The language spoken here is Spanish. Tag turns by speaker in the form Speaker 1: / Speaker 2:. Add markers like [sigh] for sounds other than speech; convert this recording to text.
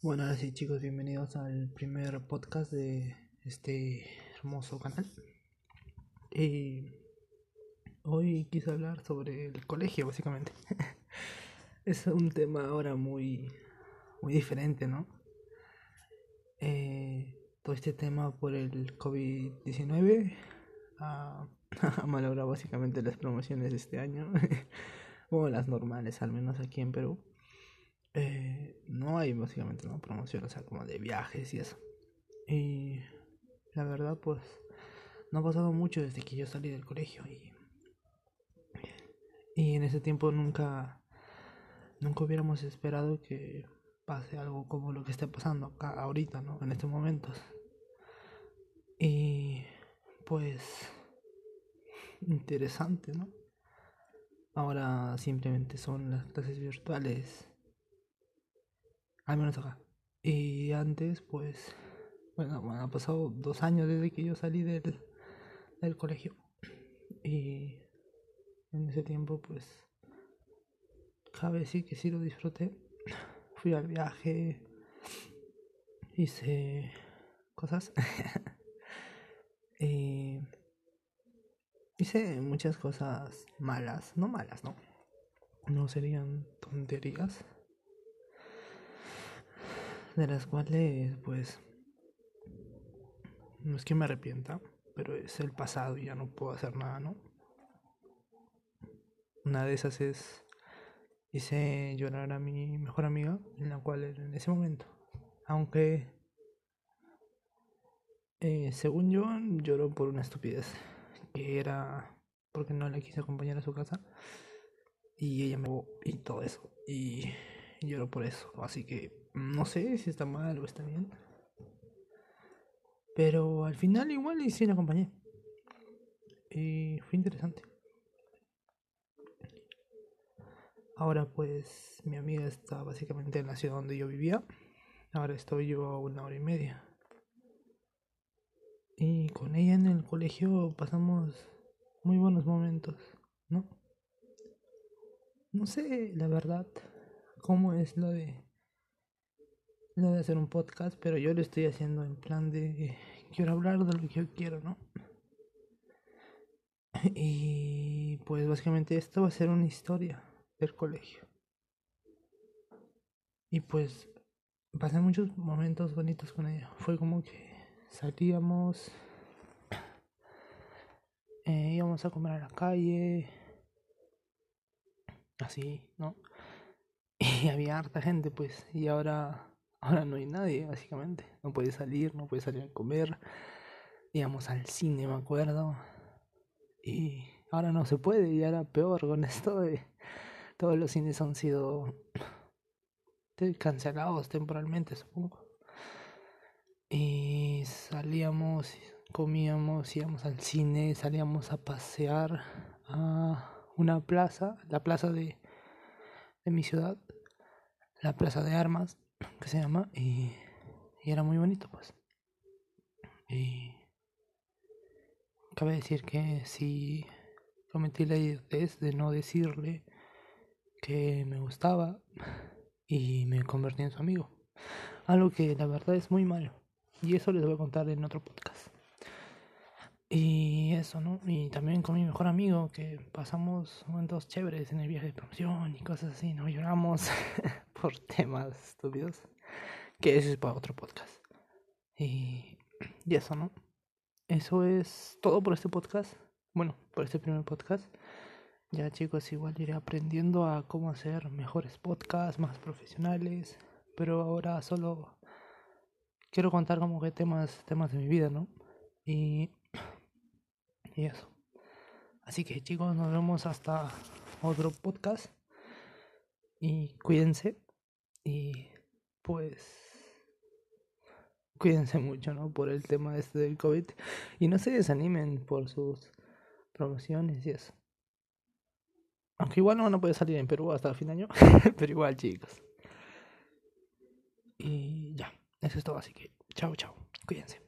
Speaker 1: Bueno, ahora sí chicos, bienvenidos al primer podcast de este hermoso canal. Y hoy quise hablar sobre el colegio, básicamente. [laughs] es un tema ahora muy, muy diferente, ¿no? Eh, todo este tema por el COVID-19 ha, [laughs] ha malogrado básicamente las promociones de este año. [laughs] o las normales, al menos aquí en Perú. Eh, no hay básicamente una promoción, o sea, como de viajes y eso. Y la verdad, pues, no ha pasado mucho desde que yo salí del colegio y, y en ese tiempo nunca, nunca hubiéramos esperado que pase algo como lo que está pasando acá ahorita, ¿no? En estos momentos. Y pues, interesante, ¿no? Ahora simplemente son las clases virtuales al menos acá. Y antes, pues, bueno, bueno, ha pasado dos años desde que yo salí del, del colegio. Y en ese tiempo, pues, cabe decir que sí lo disfruté. Fui al viaje, hice cosas. [laughs] y hice muchas cosas malas, no malas, ¿no? No serían tonterías de las cuales pues no es que me arrepienta, pero es el pasado y ya no puedo hacer nada, ¿no? Una de esas es hice llorar a mi mejor amiga, en la cual en ese momento, aunque eh, según yo lloró por una estupidez, que era porque no le quise acompañar a su casa y ella me y todo eso y lloró por eso, así que no sé si está mal o está bien. Pero al final igual y sí la acompañé. Y fue interesante. Ahora pues mi amiga está básicamente en la ciudad donde yo vivía. Ahora estoy yo a una hora y media. Y con ella en el colegio pasamos muy buenos momentos, ¿no? No sé, la verdad, cómo es lo de de hacer un podcast, pero yo lo estoy haciendo en plan de quiero hablar de lo que yo quiero, ¿no? Y pues básicamente esto va a ser una historia del colegio. Y pues pasé muchos momentos bonitos con ella. Fue como que salíamos, eh, íbamos a comer a la calle, así, ¿no? [laughs] Y había harta gente, pues, y ahora Ahora no hay nadie, básicamente. No puedes salir, no puedes salir a comer. Íbamos al cine, me acuerdo. Y ahora no se puede, y ahora peor con esto de todos los cines han sido cancelados temporalmente, supongo. Y salíamos, comíamos, íbamos al cine, salíamos a pasear a una plaza, la plaza de, de mi ciudad, la plaza de armas que se llama y, era muy bonito pues. Y cabe decir que si cometí la idiotez de no decirle que me gustaba y me convertí en su amigo. Algo que la verdad es muy malo y eso les voy a contar en otro podcast y eso, ¿no? Y también con mi mejor amigo, que pasamos momentos chéveres en el viaje de promoción y cosas así, ¿no? Lloramos [laughs] por temas estúpidos. Que ese es para otro podcast. Y, y eso, ¿no? Eso es todo por este podcast. Bueno, por este primer podcast. Ya chicos, igual iré aprendiendo a cómo hacer mejores podcasts, más profesionales. Pero ahora solo quiero contar como que temas, temas de mi vida, ¿no? Y y eso. Así que chicos, nos vemos hasta otro podcast. Y cuídense. Y pues cuídense mucho, ¿no? Por el tema este del COVID. Y no se desanimen por sus promociones y eso. Aunque igual no van a poder salir en Perú hasta el fin de año. [laughs] Pero igual, chicos. Y ya, eso es todo. Así que, chao, chao. Cuídense.